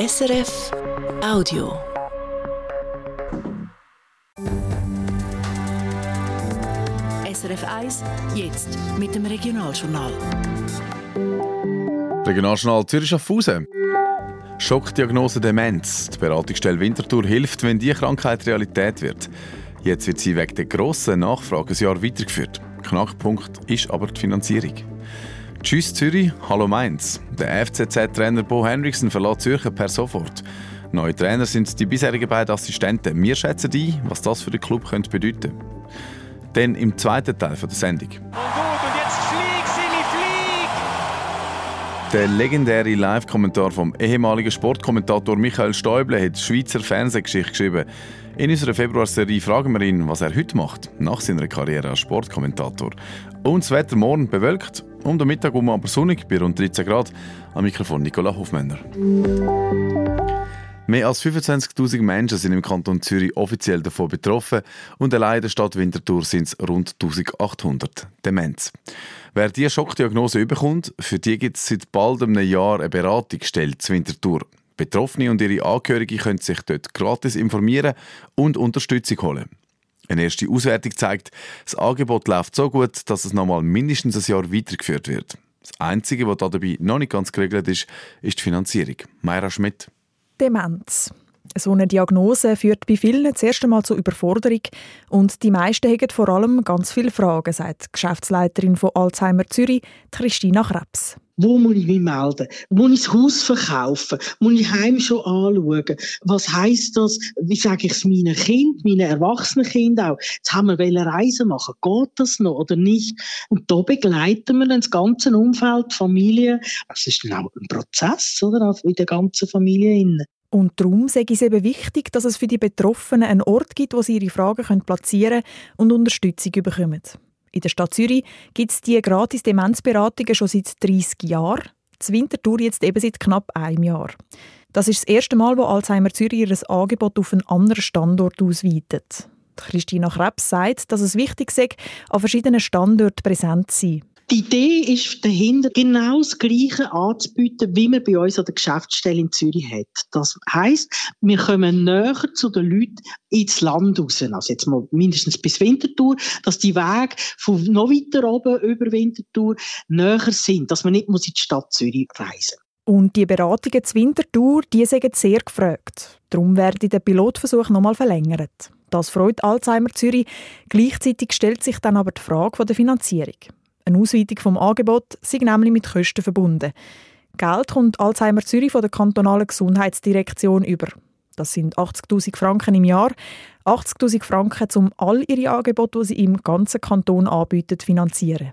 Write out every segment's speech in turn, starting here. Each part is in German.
SRF Audio. SRF 1, jetzt mit dem Regionaljournal. Regionaljournal Zürich Schaffhausen. Schockdiagnose Demenz. Die Beratungsstelle Winterthur hilft, wenn die Krankheit Realität wird. Jetzt wird sie wegen der grossen Nachfrage ein Jahr weitergeführt. Knackpunkt ist aber die Finanzierung. Tschüss Zürich, hallo Mainz. Der FCZ-Trainer Bo Henriksen verlässt Zürcher per sofort. Neue Trainer sind die bisherigen beiden Assistenten. Wir schätzen ein, was das für den Club könnte bedeuten könnte. Dann im zweiten Teil der Sendung. Und gut, und jetzt flieg, Silly, flieg! Der legendäre Live-Kommentar vom ehemaligen Sportkommentator Michael Stäuble hat Schweizer Fernsehgeschichte geschrieben. In unserer Februarserie fragen wir ihn, was er heute macht, nach seiner Karriere als Sportkommentator. Und das Wetter morgen bewölkt, um den Mittag um aber sonnig bei rund 13 Grad. Am Mikrofon Nicola Hofmänner. Mehr als 25.000 Menschen sind im Kanton Zürich offiziell davon betroffen und allein in der Stadt Winterthur sind es rund 1800 Demenz. Wer diese Schockdiagnose überkommt, für die gibt es seit bald einem Jahr eine Beratungsstelle zu Winterthur. Betroffene und ihre Angehörigen können sich dort gratis informieren und Unterstützung holen. Eine erste Auswertung zeigt, das Angebot läuft so gut, dass es nochmal mindestens ein Jahr weitergeführt wird. Das Einzige, was dabei noch nicht ganz geregelt ist, ist die Finanzierung. Mayra Schmidt. Demenz. So eine Diagnose führt bei vielen zuerst einmal zur Überforderung und die meisten haben vor allem ganz viele Fragen, sagt die Geschäftsleiterin von Alzheimer Zürich, Christina Krebs. Wo muss ich mich melden? Muss ich das Haus verkaufen? Muss ich Heim schon anschauen? Was heisst das? Wie sage ich es meinen Kind, meinen erwachsenen Kind auch? Jetzt haben wir Reisen machen. Geht das noch oder nicht? Und da begleiten wir dann das ganze Umfeld, die Familie. Das ist dann auch ein Prozess, oder? In der ganzen Familie. Und darum sage ich es eben wichtig, dass es für die Betroffenen einen Ort gibt, wo sie ihre Fragen platzieren können und Unterstützung bekommen. In der Stadt Zürich gibt es die gratis Demenzberatungen schon seit 30 Jahren. Das Wintertour jetzt eben seit knapp einem Jahr. Das ist das erste Mal, wo Alzheimer Zürich ihr Angebot auf einen anderen Standort ausweitet. Christina Krebs sagt, dass es wichtig sei, an verschiedenen Standorten präsent zu sein. Die Idee ist dahinter, genau das Gleiche anzubieten, wie man bei uns an der Geschäftsstelle in Zürich hat. Das heisst, wir kommen näher zu den Leuten ins Land raus. Also jetzt mal mindestens bis Winterthur, dass die Wege von noch weiter oben über Winterthur näher sind, dass man nicht muss in die Stadt Zürich reisen und die Beratungen zur Winterthur, die sind sehr gefragt. Darum werde der Pilotversuch nochmal verlängert. Das freut Alzheimer Zürich. Gleichzeitig stellt sich dann aber die Frage der Finanzierung. Eine Ausweitung vom Angebot sind nämlich mit Kosten verbunden. Geld kommt Alzheimer Zürich von der kantonalen Gesundheitsdirektion über. Das sind 80.000 Franken im Jahr. 80.000 Franken, um all ihre Angebote, die sie im ganzen Kanton anbieten, finanzieren.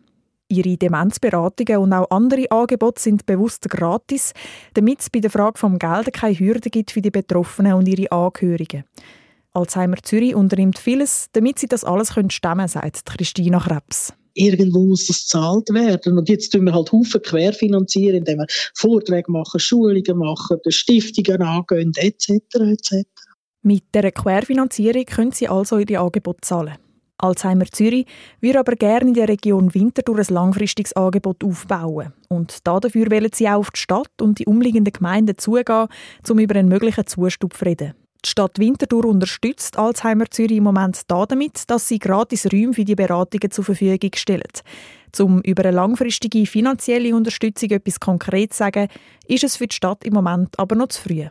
Ihre Demenzberatungen und auch andere Angebote sind bewusst gratis, damit es bei der Frage vom Geld keine Hürden gibt für die Betroffenen und ihre Angehörigen. Alzheimer Zürich unternimmt vieles, damit sie das alles stemmen können, sagt Christina Krebs irgendwo muss das gezahlt werden. Und jetzt tun wir halt Haufen querfinanzieren, indem wir Vorträge machen, Schulungen machen, Stiftungen angehen, etc. etc. Mit der Querfinanzierung können Sie also Ihre Angebote zahlen. Alzheimer Zürich würde aber gerne in der Region Winterthur ein langfristiges Angebot aufbauen. Und dafür wollen sie auch auf die Stadt und die umliegenden Gemeinden zugehen, um über einen möglichen Zustupf zu reden. Die Stadt Winterthur unterstützt Alzheimer Zürich im Moment damit, dass sie gratis Räume für die Beratungen zur Verfügung stellt. Um über eine langfristige finanzielle Unterstützung etwas konkret zu sagen, ist es für die Stadt im Moment aber noch zu früh.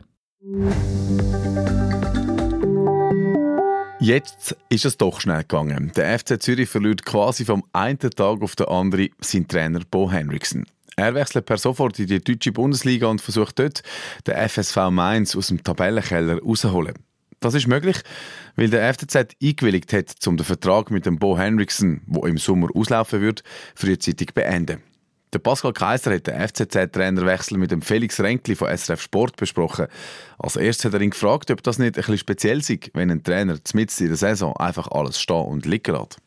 Jetzt ist es doch schnell gegangen. Der FC Zürich verliert quasi vom einen Tag auf den anderen seinen Trainer Bo Henriksen. Er wechselt per sofort in die deutsche Bundesliga und versucht dort, den FSV Mainz aus dem Tabellenkeller rauszuholen. Das ist möglich, weil der FCZ eingewilligt hat, um den Vertrag mit dem Bo Henriksen, wo im Sommer auslaufen wird, frühzeitig beenden. Der Pascal Kaiser hat den FCZ-Trainerwechsel mit dem Felix Renkli von SRF Sport besprochen. Als erstes hat er ihn gefragt, ob das nicht ein bisschen speziell sei, wenn ein Trainer mitten in der Saison einfach alles stehen und liegen lässt.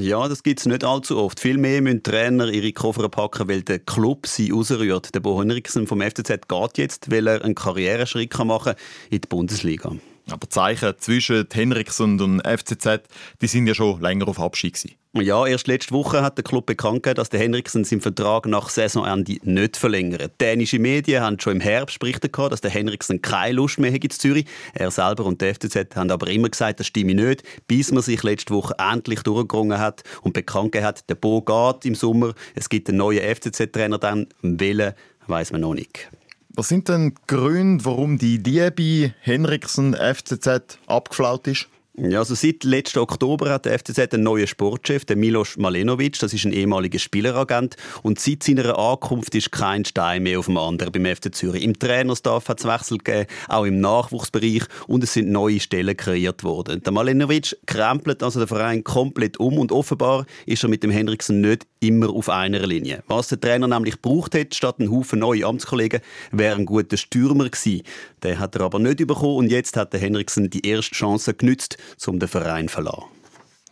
Ja, das gibt es nicht allzu oft. Vielmehr müssen Trainer ihre Koffer packen, weil der Club sie rausrührt. Der Bo Henriksen vom FCZ geht jetzt, weil er einen Karriereschritt machen kann in die Bundesliga. Aber die Zeichen zwischen Henriksen und FCZ, die sind ja schon länger auf Abschied gewesen. Ja, erst letzte Woche hat der Club bekannt gegeben, dass der Henriksen seinen Vertrag nach Saisonende nicht verlängert. Dänische Medien haben schon im Herbst berichtet, dass der Henriksen keine Lust mehr hat in Zürich. Er selber und der FCZ haben aber immer gesagt, das stimme nicht, bis man sich letzte Woche endlich durchgerungen hat und bekannt gegeben hat, der Bo geht im Sommer. Es gibt einen neuen FCZ-Trainer dann. Welchen weiß man noch nicht. Was sind denn die Gründe, warum die Liebe Henriksen FCZ abgeflaut ist? Ja, also seit letzten Oktober hat der FCZ einen neuen Sportchef, den Milos Malenovic. Das ist ein ehemaliger Spieleragent. Und seit seiner Ankunft ist kein Stein mehr auf dem anderen beim FC Zürich. Im Trainerstaff hat es Wechsel gegeben, auch im Nachwuchsbereich. Und es sind neue Stellen kreiert worden. Der Malenovic krempelt also den Verein komplett um. Und offenbar ist er mit dem Hendrickson nicht immer auf einer Linie. Was der Trainer nämlich braucht hätte, statt einen Haufen neue Amtskollegen, wäre ein guter Stürmer gewesen. Den hat er aber nicht bekommen. Und jetzt hat der Hendrickson die erste Chance genützt um den Verein zu verlassen.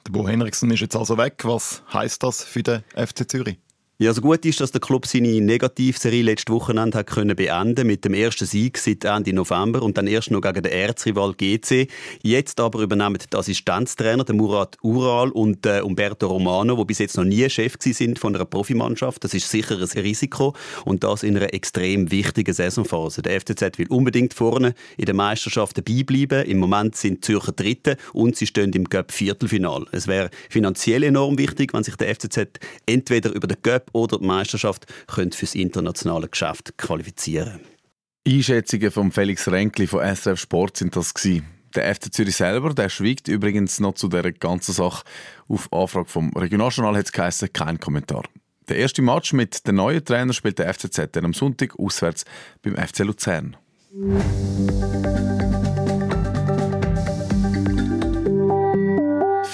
Der Bo Henriksen ist jetzt also weg. Was heißt das für den FC Zürich? Ja, so gut ist, dass der Club seine Negativserie letztes Wochenende hat können beenden mit dem ersten Sieg seit Ende November und dann erst noch gegen den Erzrival GC. Jetzt aber übernehmen die Assistenztrainer, der Murat Ural und äh, Umberto Romano, die bis jetzt noch nie Chef sind von einer Profimannschaft. Das ist sicher ein Risiko und das in einer extrem wichtigen Saisonphase. Der FCZ will unbedingt vorne in der Meisterschaft dabei bleiben. Im Moment sind Zürcher Dritte und sie stehen im Cup Viertelfinal. Es wäre finanziell enorm wichtig, wenn sich der FCZ entweder über den Cup oder die Meisterschaft können für das internationale Geschäft qualifizieren. Einschätzungen von Felix Renkli von SRF Sport sind das gewesen. Der FC Zürich selber, der schwiegt übrigens noch zu der ganzen Sache. Auf Anfrage vom Regionaljournal hat es kein Kommentar. Der erste Match mit dem neuen Trainer spielt der FCZ dann am Sonntag auswärts beim FC Luzern.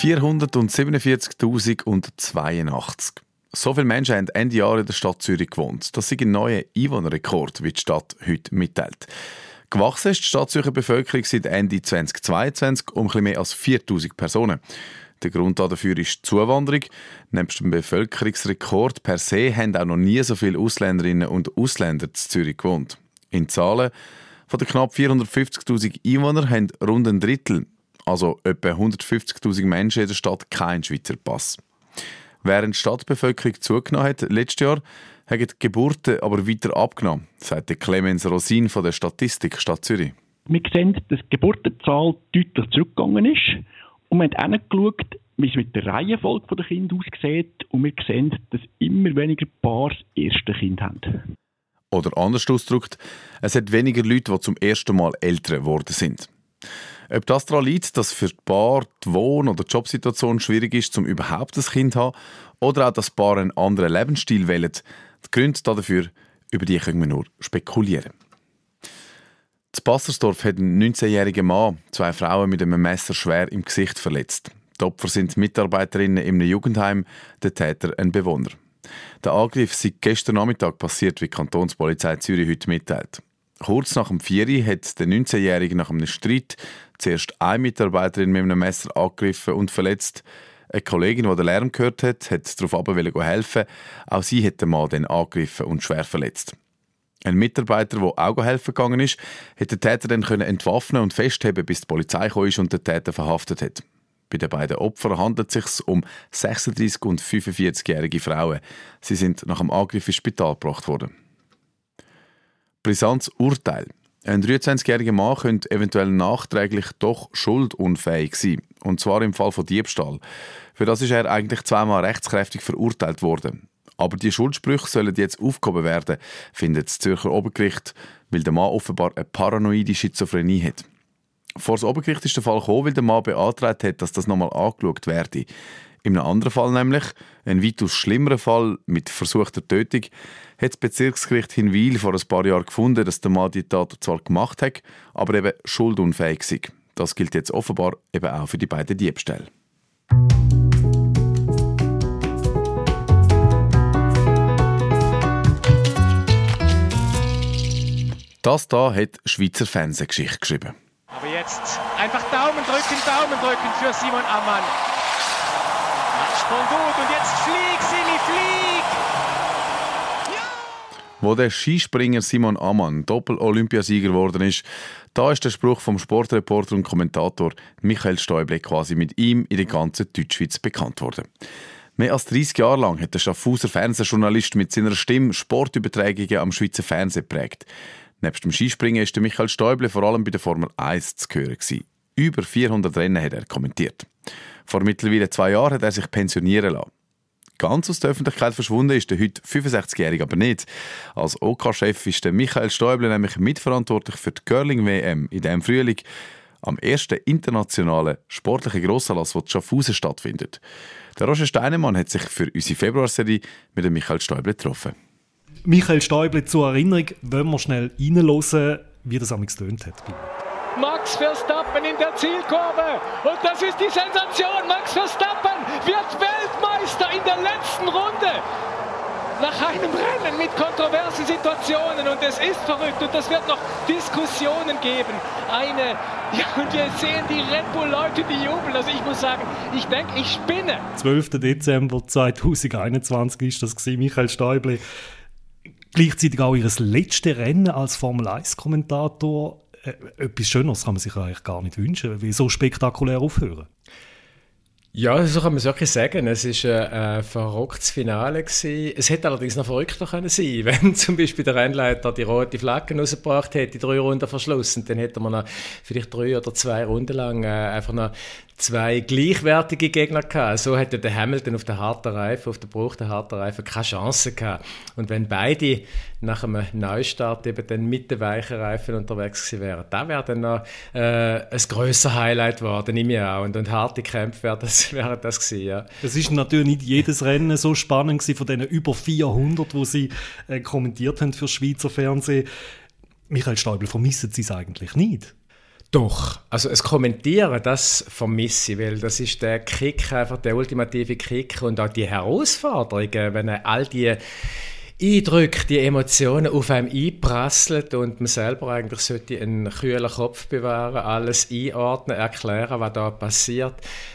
«447.082. So viele Menschen haben Ende Jahr in der Stadt Zürich gewohnt. Das ist ein neuer Einwohnerrekord, wie die Stadt heute mitteilt. Gewachsen ist die Stadt Zürcher Bevölkerung seit Ende 2022 um etwas mehr als 4000 Personen. Der Grund dafür ist die Zuwanderung. Nebst dem Bevölkerungsrekord per se haben auch noch nie so viele Ausländerinnen und Ausländer in Zürich gewohnt. In Zahlen von den knapp 450.000 Einwohnern haben rund ein Drittel, also etwa 150.000 Menschen in der Stadt, keinen Schweizer Pass. Während die Stadtbevölkerung zugenommen hat letztes Jahr, haben die Geburten aber weiter abgenommen, sagt Clemens Rosin von der Statistik Stadt Zürich. Wir sehen, dass die Geburtenzahl deutlich zurückgegangen ist. Und wir haben angeschaut, wie es mit der Reihenfolge der Kinder aussieht. Und wir sehen, dass immer weniger Paar das erste Kind haben. Oder anders ausgedrückt, es hat weniger Leute, die zum ersten Mal Eltern geworden sind. Ob das daran liegt, dass für die Paar die Wohn- oder die Jobsituation schwierig ist, um überhaupt ein Kind zu haben, oder auch, dass Paar einen anderen Lebensstil wählen, die Gründe dafür, über die können wir nur spekulieren. Das Passersdorf hat einen 19-jährigen Mann zwei Frauen mit einem Messer schwer im Gesicht verletzt. Die Opfer sind Mitarbeiterinnen im Jugendheim, der Täter ein Bewohner. Der Angriff sei gestern Nachmittag passiert, wie die Kantonspolizei Zürich heute mitteilt. Kurz nach dem Vieri hat der 19-Jährige nach einem Streit zuerst eine Mitarbeiterin mit einem Messer angegriffen und verletzt. Eine Kollegin, die den Lärm gehört hat, hat darauf helfen Auch sie hat den Mann dann angegriffen und schwer verletzt. Ein Mitarbeiter, der auch helfen gegangen ist, hat den Täter dann entwaffnen und festheben, bis die Polizei kam und den Täter verhaftet hat. Bei den beiden Opfern handelt es sich um 36 und 45-jährige Frauen. Sie sind nach dem Angriff ins Spital gebracht worden. Brisanz Urteil. Ein 23-jähriger Mann könnte eventuell nachträglich doch schuldunfähig sein. Und zwar im Fall von Diebstahl. Für das ist er eigentlich zweimal rechtskräftig verurteilt worden. Aber die Schuldsprüche sollen jetzt aufgehoben werden, findet das Zürcher Obergericht, weil der Mann offenbar eine paranoide Schizophrenie hat. Vor das Obergericht ist der Fall gekommen, weil der Mann beantragt hat, dass das nochmal angeschaut werde. In einem anderen Fall nämlich, ein weitaus schlimmerer Fall mit versuchter Tötung, hat das Bezirksgericht Hinwil vor ein paar Jahren gefunden, dass der Mann die Tat zwar gemacht hat, aber eben schuldunfähig sei. Das gilt jetzt offenbar eben auch für die beiden Diebstähle. Das da hat Schweizer Fernsehgeschichte geschrieben. Aber jetzt einfach Daumen drücken, Daumen drücken für Simon Ammann. Matchball gut und jetzt flieg, Simi, flieg! Wo der Skispringer Simon Ammann Doppel-Olympiasieger geworden ist, da ist der Spruch vom Sportreporter und Kommentator Michael Stäuble quasi mit ihm in der ganzen Deutschschweiz bekannt worden. Mehr als 30 Jahre lang hat der Schaffhauser Fernsehjournalist mit seiner Stimme Sportübertragungen am Schweizer Fernsehen geprägt. Neben dem Skispringen ist Michael Stäuble vor allem bei der Formel 1 zu hören. Über 400 Rennen hat er kommentiert. Vor mittlerweile zwei Jahren hat er sich pensionieren lassen. Ganz aus der Öffentlichkeit verschwunden ist der heute 65-Jährige aber nicht. Als OK-Chef ist der Michael Stäuble nämlich mitverantwortlich für die Curling-WM in diesem Frühling, am ersten internationalen sportlichen Grossanlass, der in Schaffhausen stattfindet. Der Roger Steinemann hat sich für unsere Februarserie mit dem Michael Stäuble getroffen. Michael Stäuble zur Erinnerung, wollen wir schnell reinhören, wie das am getönt hat. Max Verstappen in der Zielkurve. Und das ist die Sensation. Max Verstappen wird Weltmeister in der letzten Runde. Nach einem Rennen mit kontroversen Situationen und es ist verrückt und es wird noch Diskussionen geben. Eine, ja und wir sehen die Red Bull Leute, die jubeln. Also ich muss sagen, ich denke, ich spinne. 12. Dezember 2021 ist das gewesen, Michael Stäuble. Gleichzeitig auch ihr letztes Rennen als Formel 1 Kommentator äh, etwas Schöneres kann man sich eigentlich gar nicht wünschen. Wie so spektakulär aufhören? Ja, so kann man es wirklich sagen. Es war ein äh, verrücktes Finale. Gewesen. Es hätte allerdings noch verrückter können sein wenn zum Beispiel der Rennleiter die rote Flagge rausgebracht hätte, die drei Runden verschlossen. Dann hätte man noch vielleicht drei oder zwei Runden lang äh, einfach noch zwei gleichwertige Gegner gehabt. So hätte der Hamilton auf der harten Reife, auf der gebrauchten harten Reife keine Chance gehabt. Und wenn beide nach einem Neustart eben dann mit den weichen Reifen unterwegs gewesen wären, da wäre dann noch äh, ein grösser Highlight geworden, nehme ich auch. Und, und harte Kämpfe wären das, wären das gewesen, ja. Es ist natürlich nicht jedes Rennen so spannend gewesen von diesen über 400, wo sie äh, kommentiert haben für Schweizer Fernsehen. Michael Stäubel, vermissen Sie es eigentlich nicht? Doch, also es Kommentieren, das vermisse ich, weil das ist der Kick, einfach der ultimative Kick und auch die Herausforderungen, wenn all die Eindrücke, die Emotionen auf einem einprasseln und man selber eigentlich sollte einen kühlen Kopf bewahren, alles einordnen, erklären, was da passiert.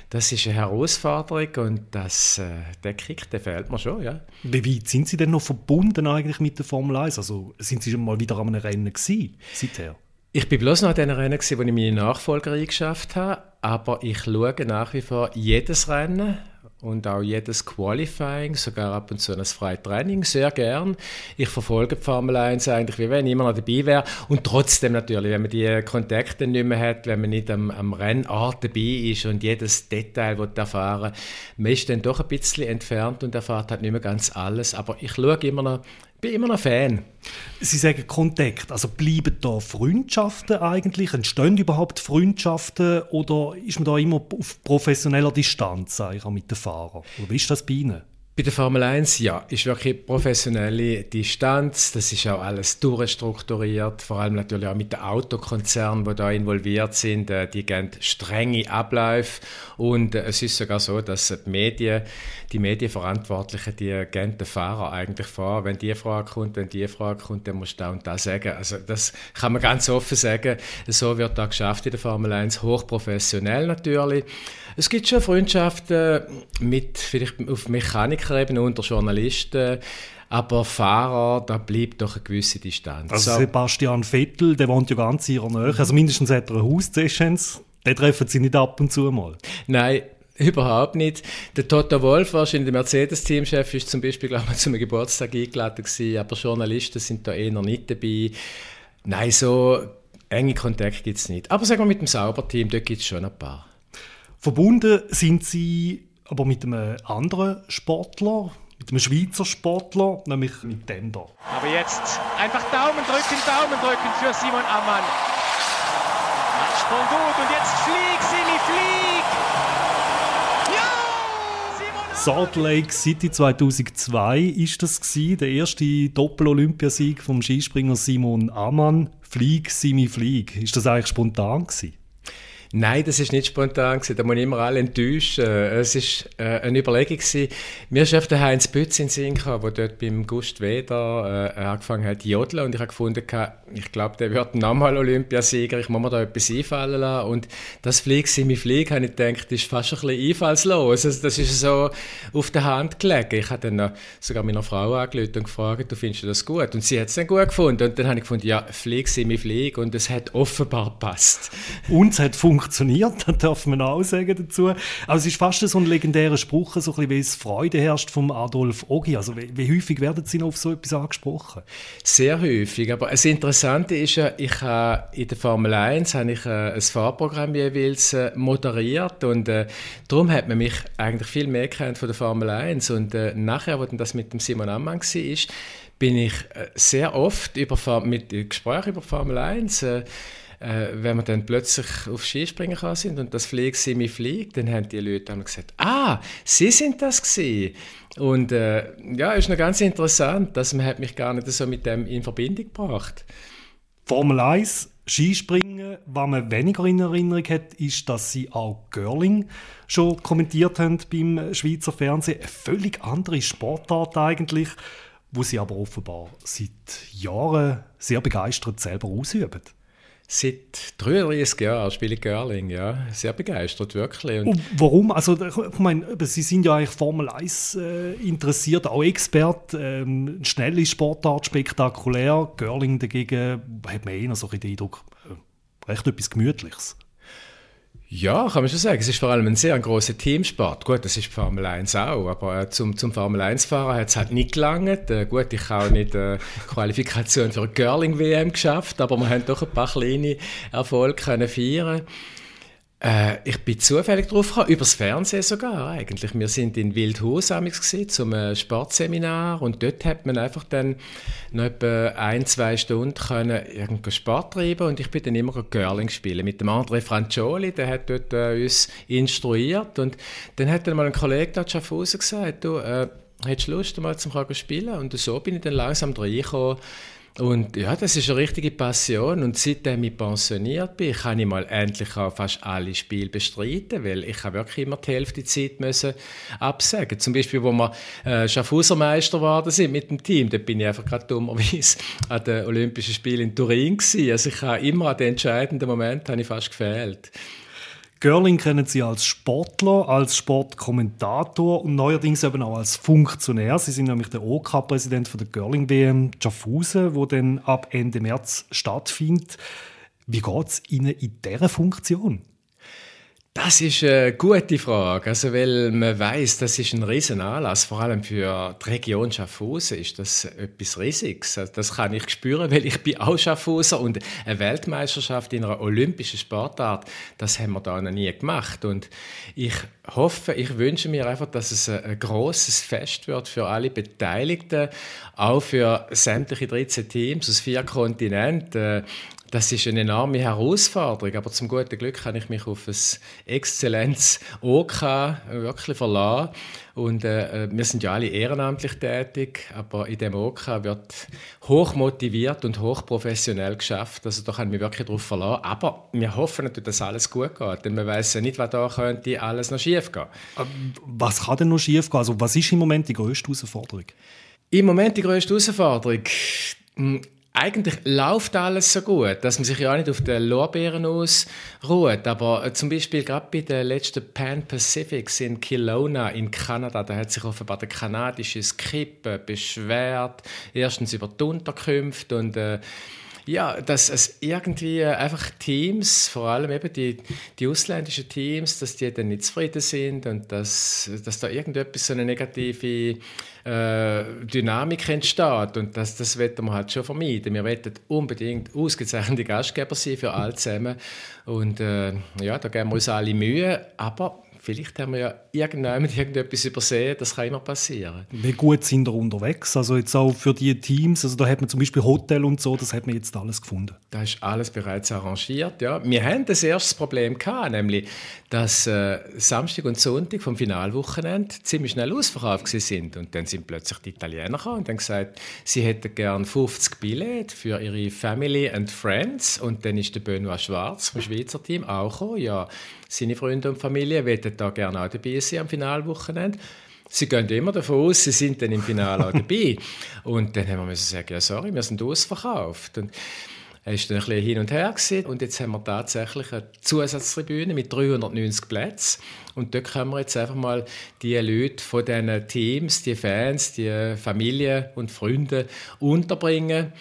Das ist eine Herausforderung und das, äh, der Kick, der fehlt mir schon, ja. Wie weit sind Sie denn noch verbunden eigentlich mit der Formel 1? Also sind Sie schon mal wieder an einem Rennen gewesen, seither? Ich bin bloß noch an den Rennen, wo ich meine Nachfolger eingeschafft habe, aber ich schaue nach wie vor jedes Rennen und auch jedes Qualifying, sogar ab und zu ein freies Training, sehr gern. Ich verfolge die Formel 1 eigentlich, wie wenn ich immer noch dabei wäre. Und trotzdem natürlich, wenn man die Kontakte nicht mehr hat, wenn man nicht am, am Rennort dabei ist und jedes Detail erfahren man ist dann doch ein bisschen entfernt und erfahrt halt nicht mehr ganz alles. Aber ich schaue immer noch bin immer noch Fan. Sie sagen Kontakt, also bleiben da Freundschaften eigentlich? Entstehen überhaupt Freundschaften oder ist man da immer auf professioneller Distanz mit den Fahrern? Oder wie ist das bei Ihnen? Bei der Formel 1, ja, ist wirklich professionelle Distanz. Das ist auch alles durchstrukturiert. Vor allem natürlich auch mit den Autokonzernen, die da involviert sind. Äh, die gehen strenge Abläufe. Und äh, es ist sogar so, dass die Medien, die Medienverantwortlichen, die gehen den Fahrer eigentlich vor. Wenn die Frage kommt, wenn die Frage kommt, dann musst du da und da sagen. Also das kann man ganz offen sagen. So wird da geschafft in der Formel 1. Hochprofessionell natürlich. Es gibt schon Freundschaften mit, vielleicht auf Mechanikerebene unter Journalisten, aber Fahrer, da bleibt doch eine gewisse Distanz. Also Sebastian Vettel, der wohnt ja ganz in ihrer Nähe, also mindestens hat er ein Haus den treffen Sie nicht ab und zu mal? Nein, Überhaupt nicht. Der Toto Wolf, wahrscheinlich der Mercedes-Teamchef, ist zum Beispiel, glaube ich, zum Geburtstag eingeladen gewesen, aber Journalisten sind da eher nicht dabei. Nein, so enge Kontakte gibt es nicht. Aber sagen wir mit dem Sauberteam, dort gibt es schon ein paar. Verbunden sind sie aber mit einem anderen Sportler, mit einem Schweizer Sportler, nämlich mit dem da. Aber jetzt einfach Daumen drücken, Daumen drücken für Simon Ammann. Absprung gut und jetzt flieg, Simi, flieg! Ja! Salt Lake City 2002 ist das gewesen, der erste Doppel-Olympiasieg vom Skispringer Simon Ammann. Flieg, Simi, flieg. Ist das eigentlich spontan gewesen? Nein, das ist nicht spontan gewesen. Da muss ich immer alle enttäuschen. Es ist äh, eine Überlegung gewesen. Mir ist der Heinz Bütz in Sinn gekommen, der dort beim Gust Weder äh, angefangen hat zu jodeln und ich habe gefunden, ich glaube, der wird nochmal Olympiasieger. Ich muss mir da etwas einfallen lassen. Und das Flieg, sie mich fliegen, habe ich gedacht, ist fast ein bisschen einfallslos. Also das ist so auf der Hand gelegen. Ich habe dann sogar meiner Frau angerufen und gefragt, du findest das gut? Und sie hat es dann gut gefunden. Und dann habe ich gefunden, ja, Flieg, sie mich fliegen. Und es hat offenbar gepasst. Und es hat funktioniert, das darf man auch sagen dazu. Aber es ist fast so ein legendärer Spruch, so ein bisschen wie es Freude herrscht vom Adolf Ogi. Also wie, wie häufig werden Sie noch auf so etwas angesprochen? Sehr häufig. Aber das Interessante ist ja, ich habe in der Formel 1 habe ich äh, ein Fahrprogramm jeweils äh, moderiert und äh, darum hat man mich eigentlich viel mehr kennt von der Formel 1 und äh, nachher, als das mit dem Simon Ammann war, bin ich äh, sehr oft über, mit Gesprächen über Formel 1 äh, äh, wenn wir dann plötzlich auf Skispringen kann sind und das Flieg fliegt, dann haben die Leute haben gesagt, ah, Sie sind das gewesen. Und äh, ja, ist noch ganz interessant, dass man hat mich gar nicht so mit dem in Verbindung gebracht. Formel 1, Skispringen, was man weniger in Erinnerung hat, ist, dass sie auch Girling schon kommentiert haben beim Schweizer Fernsehen. Eine völlig andere Sportart eigentlich, wo sie aber offenbar seit Jahren sehr begeistert selber ausüben. Seit 33 Jahren spiele ich Girling, ja. Sehr begeistert, wirklich. Und, Und warum? Also, ich meine, Sie sind ja eigentlich Formel 1 äh, interessiert, auch Expert. Ähm, schnelle Sportart, spektakulär. Girling dagegen hat man eher so den Eindruck, äh, recht etwas Gemütliches. Ja, kann man schon sagen. Es ist vor allem ein sehr großer Teamsport. Gut, das ist Formel 1 auch, aber äh, zum, zum Formel 1-Fahren hat es halt nicht gelangt. Äh, gut, ich habe auch nicht äh, Qualifikation für eine Girling-WM geschafft, aber wir haben doch ein paar kleine Erfolge können feiern äh, ich bin zufällig drauf gekommen, übers Fernsehen sogar eigentlich. Wir sind in Wildhaus gewesen, zum äh, Sportseminar. Und dort hat man einfach dann noch etwa ein, zwei Stunden können irgendeinen Sport treiben. Und ich bin dann immer Girling spielen mit dem André Francioli, der hat dort äh, uns instruiert. Und dann hat dann mal ein Kollege da Schaffhausen gesagt, du, äh, hättest Lust mal zum spielen? Und so bin ich dann langsam reingekommen und ja, das ist eine richtige Passion. Und seitdem ich pensioniert bin, kann ich mal endlich auch fast alle Spiele bestreiten, weil ich habe wirklich immer die Hälfte der Zeit müssen absagen. Zum Beispiel, wo wir äh, Schaffhauser Meister geworden sind mit dem Team, da bin ich einfach gerade dummerweise an den Olympischen Spielen in Turin gewesen. Also ich habe immer an den entscheidenden Moment habe ich fast gefehlt. Görling kennen Sie als Sportler, als Sportkommentator und neuerdings eben auch als Funktionär. Sie sind nämlich der OK-Präsident OK der Görling WM Schaffhausen, wo dann ab Ende März stattfindet. Wie geht es Ihnen in dieser Funktion? Das ist eine gute Frage, also weil man weiß, das ist ein riesen Anlass, vor allem für die Region Schaffhausen ist das etwas Riesiges. Also das kann ich spüren, weil ich bin auch Schaffhauser und eine Weltmeisterschaft in einer olympischen Sportart, das haben wir da noch nie gemacht und ich hoffe, ich wünsche mir einfach, dass es ein, großes Fest wird für alle Beteiligten, auch für sämtliche 13 Teams aus vier Kontinenten. Das ist eine enorme Herausforderung, aber zum guten Glück kann ich mich auf ein exzellentes OK wirklich verlassen. Und äh, wir sind ja alle ehrenamtlich tätig, aber in dem OK wird hoch motiviert und hoch professionell geschafft. Also da kann ich mich wirklich darauf verlassen. Aber wir hoffen natürlich, dass alles gut geht, denn man weiß ja nicht, was da könnte alles noch schief gehen. Ähm, was kann denn noch schief gehen? Also was ist im Moment die größte Herausforderung? Im Moment die größte Herausforderung hm, eigentlich läuft alles so gut, dass man sich ja auch nicht auf den Lorbeeren ausruht. Aber äh, zum Beispiel gerade bei den letzten Pan Pacifics in Kelowna in Kanada, da hat sich offenbar der kanadische Skip beschwert. Erstens über die Unterkünfte und äh, ja, dass es irgendwie einfach Teams, vor allem eben die, die ausländischen Teams, dass die dann nicht zufrieden sind und dass, dass da irgendetwas so eine negative äh, Dynamik entsteht und das, das wollen wir halt schon vermeiden. Wir wollen unbedingt ausgezeichnete Gastgeber sein für alle zusammen und äh, ja, da geben wir uns alle Mühe, aber vielleicht haben wir ja irgendjemand irgendetwas übersehen, das kann immer passieren. Wie gut sind wir unterwegs? Also jetzt auch für die Teams, also da hat man zum Beispiel Hotel und so, das hat man jetzt alles gefunden. Da ist alles bereits arrangiert, ja. Wir haben das erste Problem gehabt, nämlich, dass äh, Samstag und Sonntag vom Finalwochenende ziemlich schnell ausverkauft sind und dann sind plötzlich die Italiener gekommen und haben gesagt, sie hätten gern 50 Billette für ihre Family and Friends und dann ist der Benoit Schwarz vom Schweizer Team auch gekommen, ja seine Freunde und Familie wollen da gerne auch dabei sein am Finalwochenende. Sie gehen immer davon aus, sie sind dann im Finale auch dabei. Und dann haben wir müssen sagen, ja sorry, wir sind ausverkauft. Und er war dann ein bisschen hin und her gewesen. und jetzt haben wir tatsächlich eine Zusatztribüne mit 390 Plätzen und dort können wir jetzt einfach mal die Leute von diesen Teams, die Fans, die Familien und Freunde unterbringen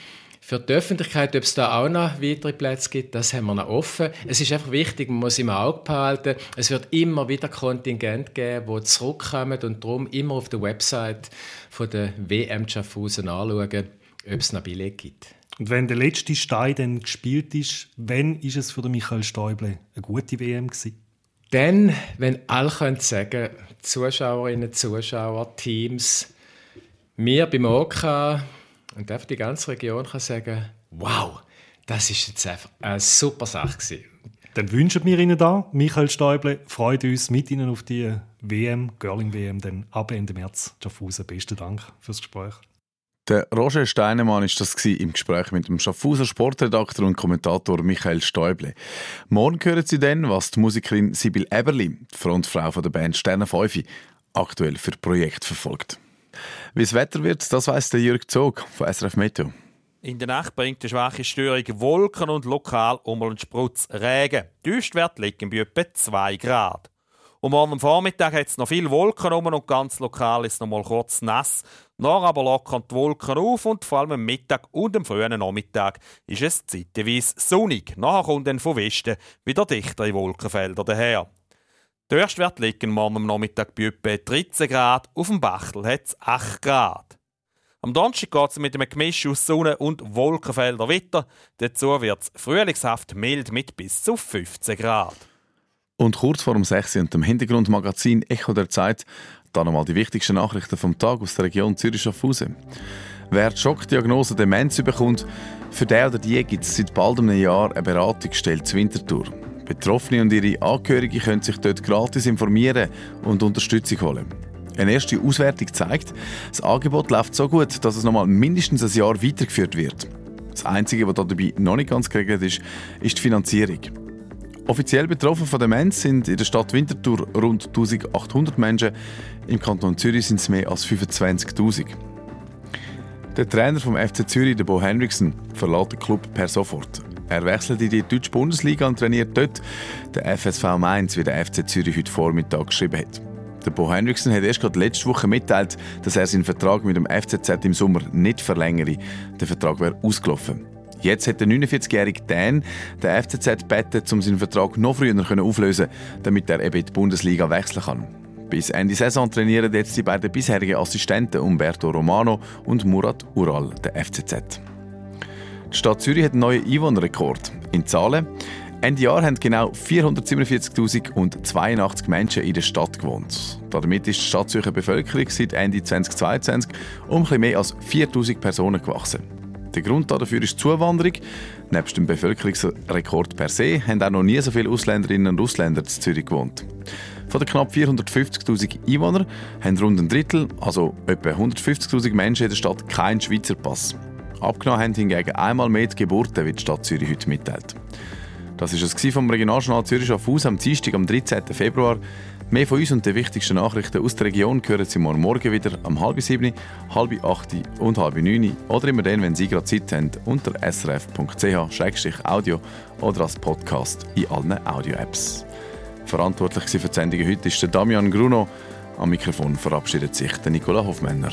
für die Öffentlichkeit, ob es da auch noch weitere Plätze gibt, das haben wir noch offen. Es ist einfach wichtig, man muss im Auge behalten, es wird immer wieder Kontingent geben, die zurückkommen und darum immer auf der Website von der WM Schaffhausen anschauen, ob es noch Billett gibt. Und wenn der letzte Stein dann gespielt ist, wann ist es für den Michael Stäuble eine gute WM gewesen? Dann, wenn alle können sagen, Zuschauerinnen, Zuschauer, Teams, wir beim OK, und einfach die ganze Region kann sagen, wow, das ist jetzt einfach eine super Sache gewesen. Dann wünschen wir Ihnen da, Michael Stäuble, freut uns mit Ihnen auf die WM, Girling WM, dann ab Ende März. Schaffhausen, besten Dank fürs Gespräch. Der Roger Steinemann ist das im Gespräch mit dem Schaffhauser Sportredakteur und Kommentator Michael Stäuble. Morgen hören Sie dann, was die Musikerin Sibyl Eberli, die Frontfrau der Band Sterne 5, aktuell für Projekt verfolgt. Wie das Wetter wird, das weiss der Jürg Zog von SRF Meteo. In der Nacht bringt die schwache Störung Wolken und lokal um einen Sprutz Regen. Die Höchstwerte liegen bei etwa 2 Grad. Und morgen Vormittag hat es noch viele Wolken um und ganz lokal ist es noch mal kurz nass. Noch aber lockern die Wolken auf und vor allem am Mittag und am frühen Nachmittag ist es zeitweise sonnig. Nachher kommt dann von Westen wieder dichtere Wolkenfelder daher. Der Höchstwert liegt morgen am Nachmittag bei etwa 13 Grad, auf dem Bachtel hat es 8 Grad. Am Donnerstag geht es mit einem Gemisch aus Sonne und Wolkenfelder weiter. Dazu wird es frühlingshaft mild mit bis zu 15 Grad. Und kurz vor dem 6 und dem Hintergrundmagazin Echo der Zeit, da nochmal die wichtigsten Nachrichten vom Tag aus der Region Zürich-Schaffhausen. Wer die Schockdiagnose Demenz bekommt, für den oder die gibt es seit bald einem Jahr eine Beratungsstelle zur Wintertour. Betroffene und ihre Angehörigen können sich dort gratis informieren und Unterstützung holen. Eine erste Auswertung zeigt, das Angebot läuft so gut, dass es noch mal mindestens ein Jahr weitergeführt wird. Das Einzige, was dabei noch nicht ganz geregelt ist, ist die Finanzierung. Offiziell betroffen von Demenz sind in der Stadt Winterthur rund 1800 Menschen, im Kanton Zürich sind es mehr als 25.000. Der Trainer vom FC Zürich, der Bo Henriksen, verlässt den Club per sofort. Er wechselt in die deutsche Bundesliga und trainiert dort den FSV Mainz, wie der FC Zürich heute Vormittag geschrieben hat. Der Bo Henriksen hat erst gerade letzte Woche mitteilt, dass er seinen Vertrag mit dem FCZ im Sommer nicht verlängere. Der Vertrag wäre ausgelaufen. Jetzt hat der 49-jährige Dan den FCZ gebeten, um seinen Vertrag noch früher auflösen damit er eben in die Bundesliga wechseln kann. Bis Ende Saison trainieren jetzt die beiden bisherigen Assistenten Umberto Romano und Murat Ural der FCZ. Die Stadt Zürich hat einen neuen Einwohnerrekord. In Zahlen. Ende Jahr haben genau 447.082 Menschen in der Stadt gewohnt. Damit ist die Stadt Zürcher Bevölkerung seit Ende 2022 um etwas mehr als 4.000 Personen gewachsen. Der Grund dafür ist die Zuwanderung. Neben dem Bevölkerungsrekord per se haben auch noch nie so viele Ausländerinnen und Ausländer in Zürich gewohnt. Von den knapp 450.000 Einwohnern haben rund ein Drittel, also etwa 150.000 Menschen in der Stadt, keinen Schweizer Pass. Abgenommen haben hingegen einmal mehr die Geburten, wie die Stadt Zürich heute mitteilt. Das war es vom Regionaljournal Zürich auf Haus am Dienstag, am 13. Februar. Mehr von uns und den wichtigsten Nachrichten aus der Region hören Sie morgen, morgen wieder um halb sieben, halb acht und halb neun oder immer dann, wenn Sie gerade Zeit haben, unter srf.ch-audio oder als Podcast in allen Audio-Apps. Verantwortlich für die Sendung heute ist der Damian Gruno. Am Mikrofon verabschiedet sich der Nicola Hofmänner.